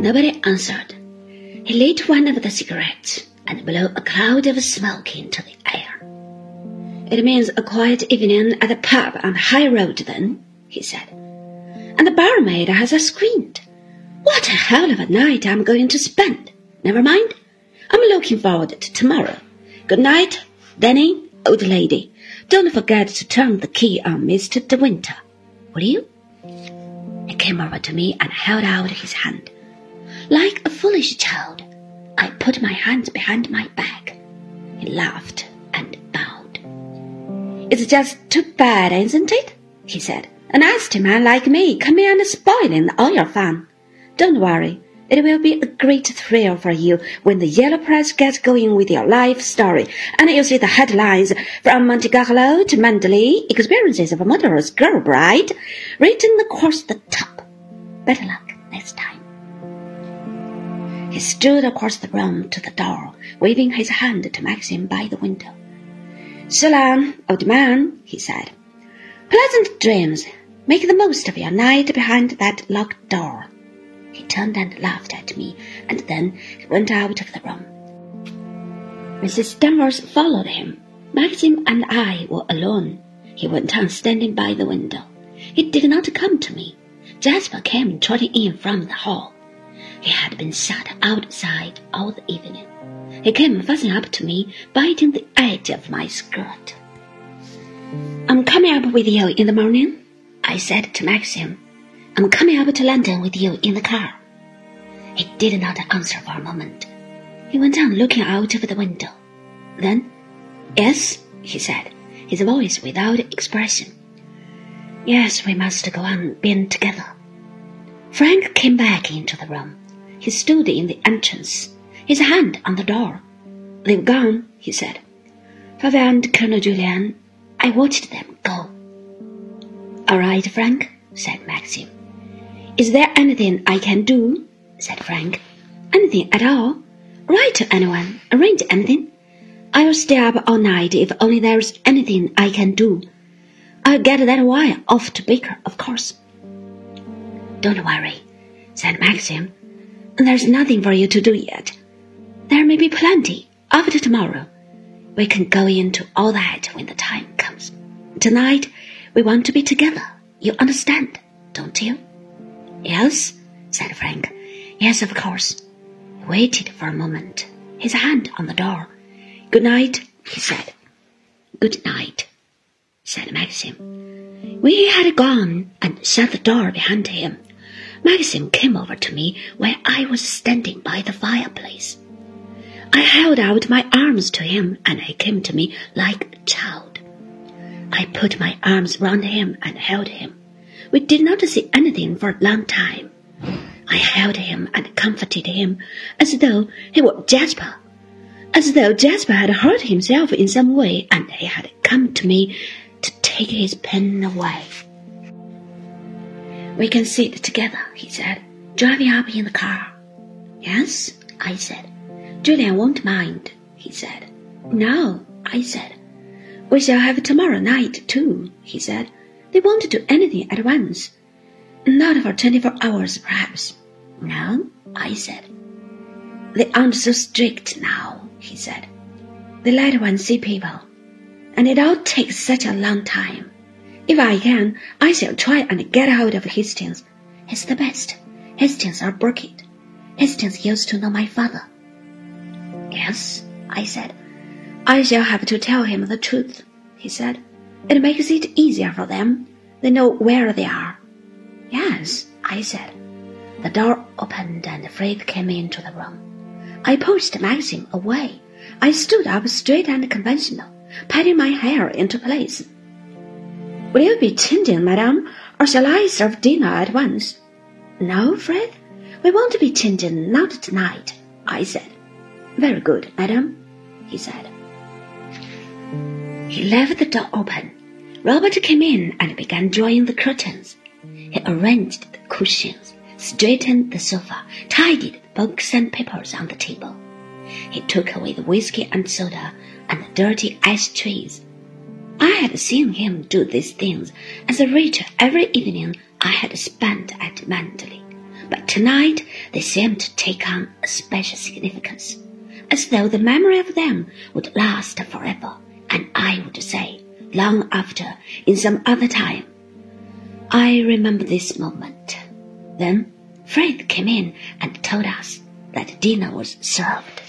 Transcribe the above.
Nobody answered. He lit one of the cigarettes and blew a cloud of smoke into the air. It means a quiet evening at the pub on the high road, then, he said. And the barmaid has a squint. What a hell of a night I'm going to spend. Never mind. I'm looking forward to tomorrow. Good night, Danny, old lady. Don't forget to turn the key on Mr. De Winter. Will you? He came over to me and held out his hand. Like a foolish child, I put my hands behind my back. He laughed and bowed. It's just too bad, isn't it? he said. A nasty man like me coming and spoiling all your fun. Don't worry. It will be a great thrill for you when the yellow press gets going with your life story and you see the headlines from Monte Carlo to Manderley, experiences of a murderous girl bride, written across the top. Better luck next time. He stood across the room to the door, waving his hand to Maxim by the window. Long, old man, he said. Pleasant dreams. Make the most of your night behind that locked door. He turned and laughed at me, and then he went out of the room. Mrs. Danvers followed him. Maxim and I were alone. He went on standing by the window. He did not come to me. Jasper came trotting in from the hall. He had been sat outside all the evening. He came fussing up to me, biting the edge of my skirt. I'm coming up with you in the morning, I said to Maxim. I'm coming up to London with you in the car. He did not answer for a moment. He went on looking out of the window. Then, Yes, he said, his voice without expression. Yes, we must go on being together. Frank came back into the room. He stood in the entrance, his hand on the door. They've gone, he said. Father and Colonel Julian, I watched them go. All right, Frank, said Maxim. Is there anything I can do? said Frank. Anything at all? Write to anyone, arrange anything. I'll stay up all night if only there's anything I can do. I'll get that wire off to Baker, of course. Don't worry, said Maxim. There's nothing for you to do yet. There may be plenty after tomorrow. We can go into all that when the time comes. Tonight, we want to be together. You understand, don't you? Yes, said Frank. Yes, of course. He waited for a moment, his hand on the door. Good night, he said. Good night, said Maxim. When he had gone and shut the door behind him, Maxim came over to me while I was standing by the fireplace. I held out my arms to him and he came to me like a child. I put my arms round him and held him. We did not see anything for a long time. I held him and comforted him as though he were Jasper, as though Jasper had hurt himself in some way and he had come to me to take his pain away. We can sit together, he said, driving up in the car. Yes, I said. Julian won't mind, he said. No, I said. We shall have tomorrow night too, he said. They won't do anything at once. Not for twenty-four hours, perhaps. No, I said. They aren't so strict now, he said. They let one see people. And it all takes such a long time. If I can, I shall try and get hold of Hastings. He's the best. Hastings are Birkett. Hastings used to know my father. Yes, I said. I shall have to tell him the truth, he said. It makes it easier for them. They know where they are. Yes, I said. The door opened and Frith came into the room. I pushed Maxim away. I stood up straight and conventional, patting my hair into place. Will you be changing, madame, or shall I serve dinner at once? No, Frith, we won't be changing, not tonight, I said. Very good, madam, he said. He left the door open. Robert came in and began drawing the curtains. He arranged the cushions, straightened the sofa, tidied the books and papers on the table. He took away the whiskey and soda and the dirty ashtrays I had seen him do these things as a waiter every evening I had spent at Manderley, but tonight they seemed to take on a special significance, as though the memory of them would last forever, and I would say, long after, in some other time. I remember this moment. Then Frith came in and told us that dinner was served.